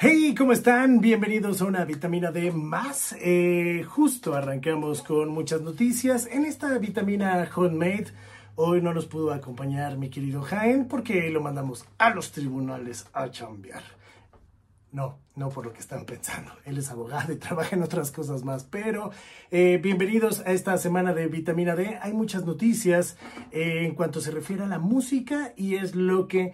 Hey, ¿cómo están? Bienvenidos a una vitamina D más. Eh, justo arrancamos con muchas noticias. En esta vitamina homemade, hoy no nos pudo acompañar mi querido Jaén porque lo mandamos a los tribunales a chambear. No, no por lo que están pensando. Él es abogado y trabaja en otras cosas más. Pero eh, bienvenidos a esta semana de vitamina D. Hay muchas noticias eh, en cuanto se refiere a la música y es lo que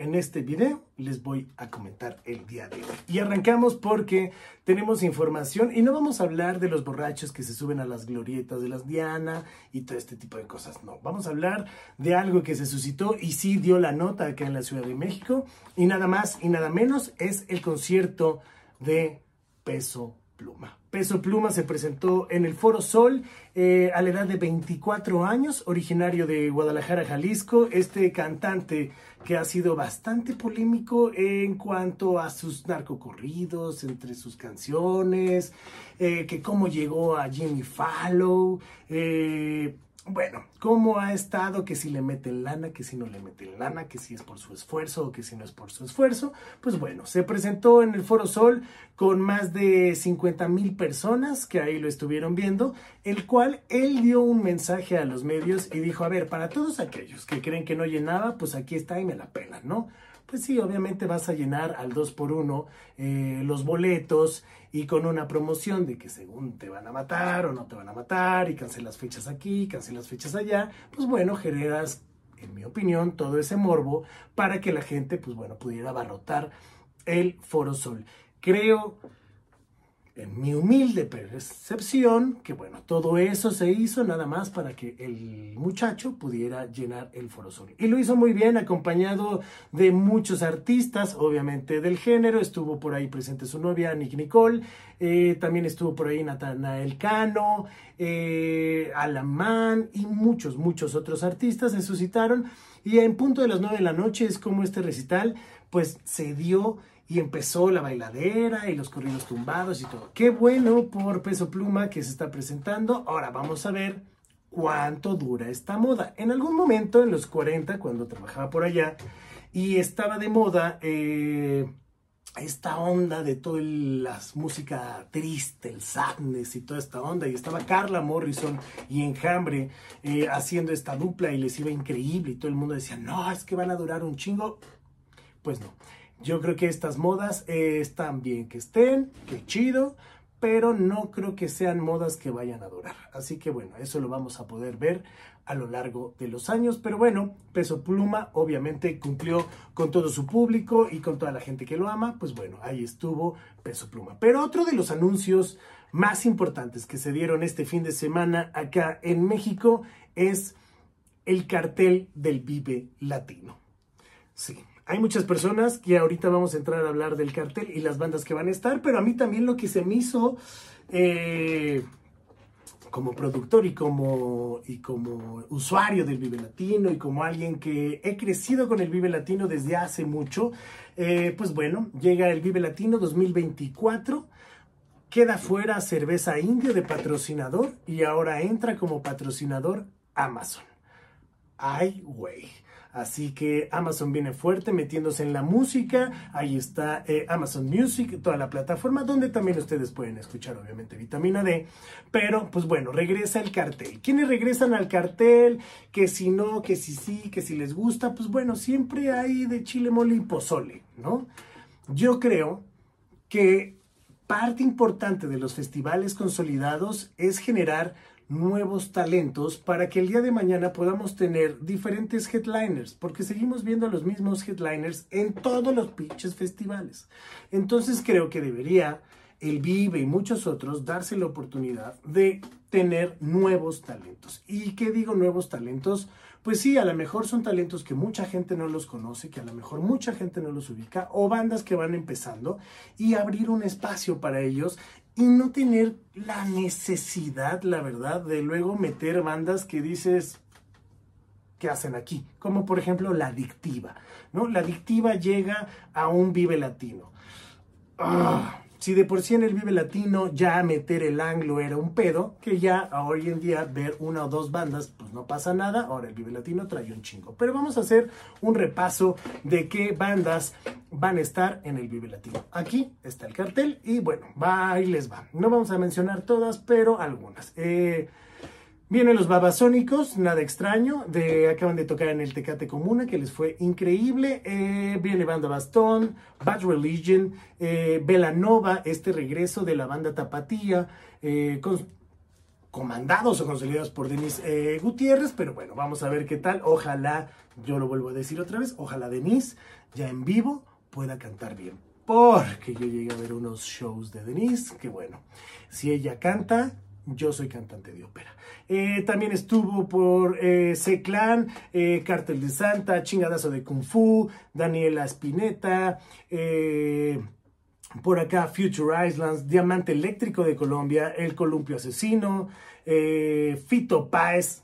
en este video les voy a comentar el día de hoy. Y arrancamos porque tenemos información y no vamos a hablar de los borrachos que se suben a las glorietas de las Diana y todo este tipo de cosas. No, vamos a hablar de algo que se suscitó y sí dio la nota acá en la Ciudad de México y nada más y nada menos es el concierto de Peso Pluma. Peso Pluma se presentó en el Foro Sol eh, a la edad de 24 años, originario de Guadalajara, Jalisco. Este cantante que ha sido bastante polémico en cuanto a sus narcocorridos, entre sus canciones, eh, que cómo llegó a Jimmy Fallow. Eh, bueno, cómo ha estado, que si le meten lana, que si no le meten lana, que si es por su esfuerzo o que si no es por su esfuerzo. Pues bueno, se presentó en el Foro Sol con más de 50 mil personas que ahí lo estuvieron viendo, el cual él dio un mensaje a los medios y dijo, a ver, para todos aquellos que creen que no llenaba, pues aquí está y me la pelan, ¿no? Pues sí, obviamente vas a llenar al 2 por 1 eh, los boletos y con una promoción de que según te van a matar o no te van a matar y cancelas fechas aquí, cancelas fechas allá, pues bueno, generas, en mi opinión, todo ese morbo para que la gente, pues bueno, pudiera abarrotar el Foro Sol. Creo en mi humilde percepción, que bueno, todo eso se hizo nada más para que el muchacho pudiera llenar el Foro. Y lo hizo muy bien, acompañado de muchos artistas, obviamente del género. Estuvo por ahí presente su novia, Nick Nicole. Eh, también estuvo por ahí Natanael Cano, eh, Alamán y muchos, muchos otros artistas se suscitaron. Y en punto de las nueve de la noche es como este recital, pues se dio y empezó la bailadera y los corridos tumbados y todo. Qué bueno por Peso Pluma que se está presentando. Ahora vamos a ver cuánto dura esta moda. En algún momento, en los 40, cuando trabajaba por allá, y estaba de moda eh, esta onda de toda la música triste, el sadness y toda esta onda, y estaba Carla Morrison y Enjambre eh, haciendo esta dupla y les iba increíble y todo el mundo decía, no, es que van a durar un chingo. Pues no. Yo creo que estas modas eh, están bien que estén, que chido, pero no creo que sean modas que vayan a durar. Así que bueno, eso lo vamos a poder ver a lo largo de los años. Pero bueno, Peso Pluma obviamente cumplió con todo su público y con toda la gente que lo ama. Pues bueno, ahí estuvo Peso Pluma. Pero otro de los anuncios más importantes que se dieron este fin de semana acá en México es el cartel del Vive Latino. Sí, hay muchas personas que ahorita vamos a entrar a hablar del cartel y las bandas que van a estar, pero a mí también lo que se me hizo eh, como productor y como, y como usuario del Vive Latino y como alguien que he crecido con el Vive Latino desde hace mucho, eh, pues bueno, llega el Vive Latino 2024. Queda fuera cerveza indio de patrocinador y ahora entra como patrocinador Amazon. Ay, güey. Así que Amazon viene fuerte metiéndose en la música. Ahí está eh, Amazon Music, toda la plataforma donde también ustedes pueden escuchar obviamente vitamina D. Pero pues bueno, regresa el cartel. ¿Quiénes regresan al cartel? Que si no, que si sí, que si les gusta. Pues bueno, siempre hay de chile mole y pozole, ¿no? Yo creo que parte importante de los festivales consolidados es generar nuevos talentos para que el día de mañana podamos tener diferentes headliners, porque seguimos viendo los mismos headliners en todos los pinches festivales. Entonces creo que debería el Vive y muchos otros darse la oportunidad de tener nuevos talentos. ¿Y qué digo nuevos talentos? Pues sí, a lo mejor son talentos que mucha gente no los conoce, que a lo mejor mucha gente no los ubica, o bandas que van empezando y abrir un espacio para ellos y no tener la necesidad, la verdad, de luego meter bandas que dices, ¿qué hacen aquí? Como por ejemplo la adictiva, ¿no? La adictiva llega a un Vive Latino. Ah, si de por sí en el Vive Latino ya meter el anglo era un pedo, que ya hoy en día ver una o dos bandas, pues no pasa nada, ahora el Vive Latino trae un chingo. Pero vamos a hacer un repaso de qué bandas van a estar en el Vive Latino. Aquí está el cartel y bueno, va, ahí les va. No vamos a mencionar todas, pero algunas. Eh, Vienen los babasónicos, nada extraño, de, acaban de tocar en el Tecate Comuna, que les fue increíble. Eh, viene Banda Bastón, Bad Religion, eh, Velanova, este regreso de la banda Tapatía, eh, comandados o consolidados por Denis eh, Gutiérrez, pero bueno, vamos a ver qué tal. Ojalá, yo lo vuelvo a decir otra vez, ojalá Denise ya en vivo pueda cantar bien. Porque yo llegué a ver unos shows de Denise, que bueno, si ella canta, yo soy cantante de ópera. Eh, también estuvo por eh, C-Clan, eh, de Santa, Chingadazo de Kung Fu, Daniela Spinetta, eh, por acá Future Islands, Diamante Eléctrico de Colombia, El Columpio Asesino, Fito Páez.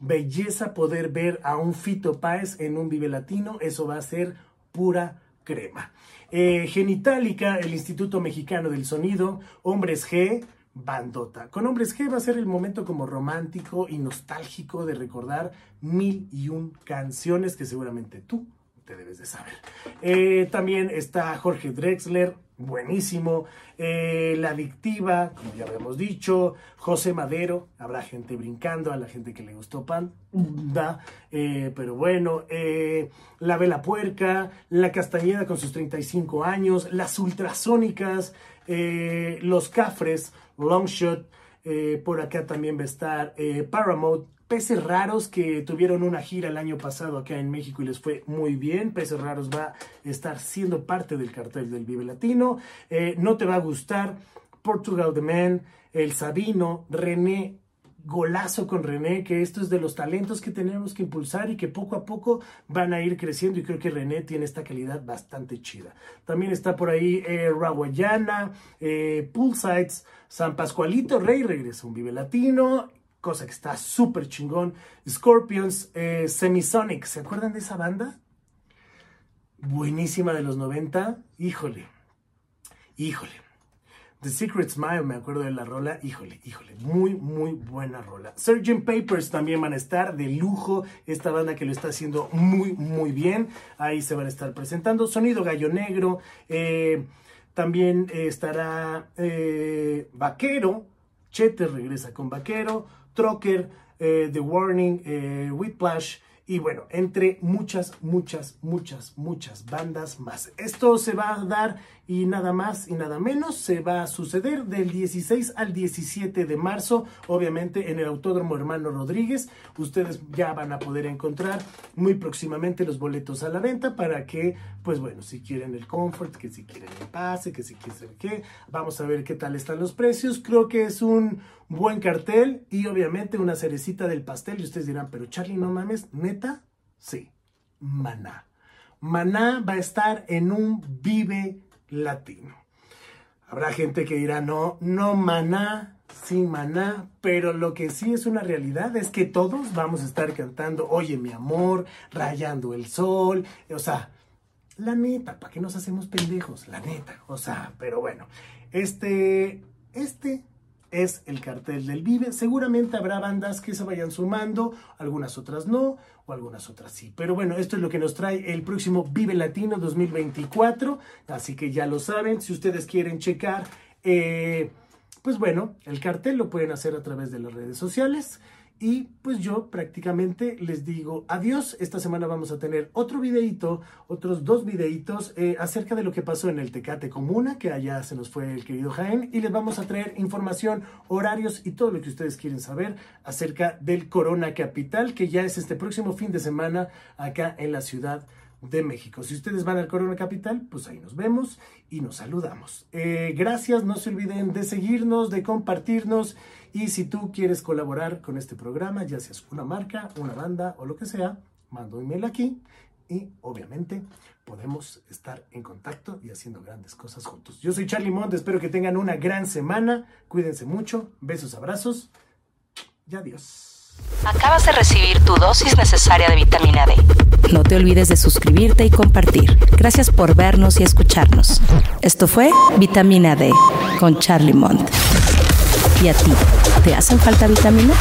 Belleza poder ver a un Fito Páez en un Vive Latino, eso va a ser pura crema. Genitalica, el Instituto Mexicano del Sonido, Hombres G, bandota. Con Hombres G va a ser el momento como romántico y nostálgico de recordar mil y un canciones que seguramente tú te debes de saber. Eh, también está Jorge Drexler, buenísimo. Eh, la Adictiva, como ya habíamos dicho. José Madero, habrá gente brincando, a la gente que le gustó Pan, eh, pero bueno. la Vela Puerca, La Castañeda con sus 35 años, Las Ultrasónicas, Los Cafres, Longshot. por acá también va a estar Paramount, Peces Raros que tuvieron una gira el año pasado acá en México y les fue muy bien. Peces Raros va a estar siendo parte del cartel del Vive Latino. Eh, no te va a gustar Portugal The Man, El Sabino, René golazo con René, que esto es de los talentos que tenemos que impulsar y que poco a poco van a ir creciendo y creo que René tiene esta calidad bastante chida. También está por ahí eh, Rawayana, eh, Poolsides, San Pascualito Rey regresa un Vive Latino cosa que está súper chingón. Scorpions, eh, Semisonic, ¿se acuerdan de esa banda? Buenísima de los 90. Híjole, híjole. The Secret Smile, me acuerdo de la rola. Híjole, híjole, muy, muy buena rola. Surgeon Papers también van a estar de lujo. Esta banda que lo está haciendo muy, muy bien. Ahí se van a estar presentando. Sonido Gallo Negro. Eh, también estará eh, Vaquero. Chete regresa con Vaquero. Trocker, eh, The Warning, eh, Whiplash y bueno, entre muchas, muchas, muchas, muchas bandas más. Esto se va a dar y nada más y nada menos se va a suceder del 16 al 17 de marzo, obviamente en el Autódromo Hermano Rodríguez. Ustedes ya van a poder encontrar muy próximamente los boletos a la venta para que, pues bueno, si quieren el comfort, que si quieren el pase, que si quieren qué, vamos a ver qué tal están los precios. Creo que es un buen cartel y obviamente una cerecita del pastel. Y ustedes dirán, pero Charlie, no mames, neta, sí, Maná. Maná va a estar en un Vive Latino. Habrá gente que dirá, no, no Maná, sí Maná, pero lo que sí es una realidad es que todos vamos a estar cantando, oye mi amor, rayando el sol, o sea, la neta, ¿para qué nos hacemos pendejos? La neta, o sea, pero bueno, este, este es el cartel del Vive. Seguramente habrá bandas que se vayan sumando, algunas otras no, o algunas otras sí. Pero bueno, esto es lo que nos trae el próximo Vive Latino 2024. Así que ya lo saben, si ustedes quieren checar, eh, pues bueno, el cartel lo pueden hacer a través de las redes sociales. Y pues yo prácticamente les digo adiós. Esta semana vamos a tener otro videito, otros dos videitos eh, acerca de lo que pasó en el Tecate Comuna, que allá se nos fue el querido Jaén. Y les vamos a traer información, horarios y todo lo que ustedes quieren saber acerca del Corona Capital, que ya es este próximo fin de semana acá en la ciudad de México. Si ustedes van al Corona Capital, pues ahí nos vemos y nos saludamos. Eh, gracias, no se olviden de seguirnos, de compartirnos y si tú quieres colaborar con este programa, ya seas una marca, una banda o lo que sea, mando un email aquí y obviamente podemos estar en contacto y haciendo grandes cosas juntos. Yo soy Charlie Monte, espero que tengan una gran semana, cuídense mucho, besos, abrazos y adiós. Acabas de recibir tu dosis necesaria de vitamina D. No te olvides de suscribirte y compartir. Gracias por vernos y escucharnos. Esto fue Vitamina D con Charlie Mont. ¿Y a ti? ¿Te hacen falta vitaminas?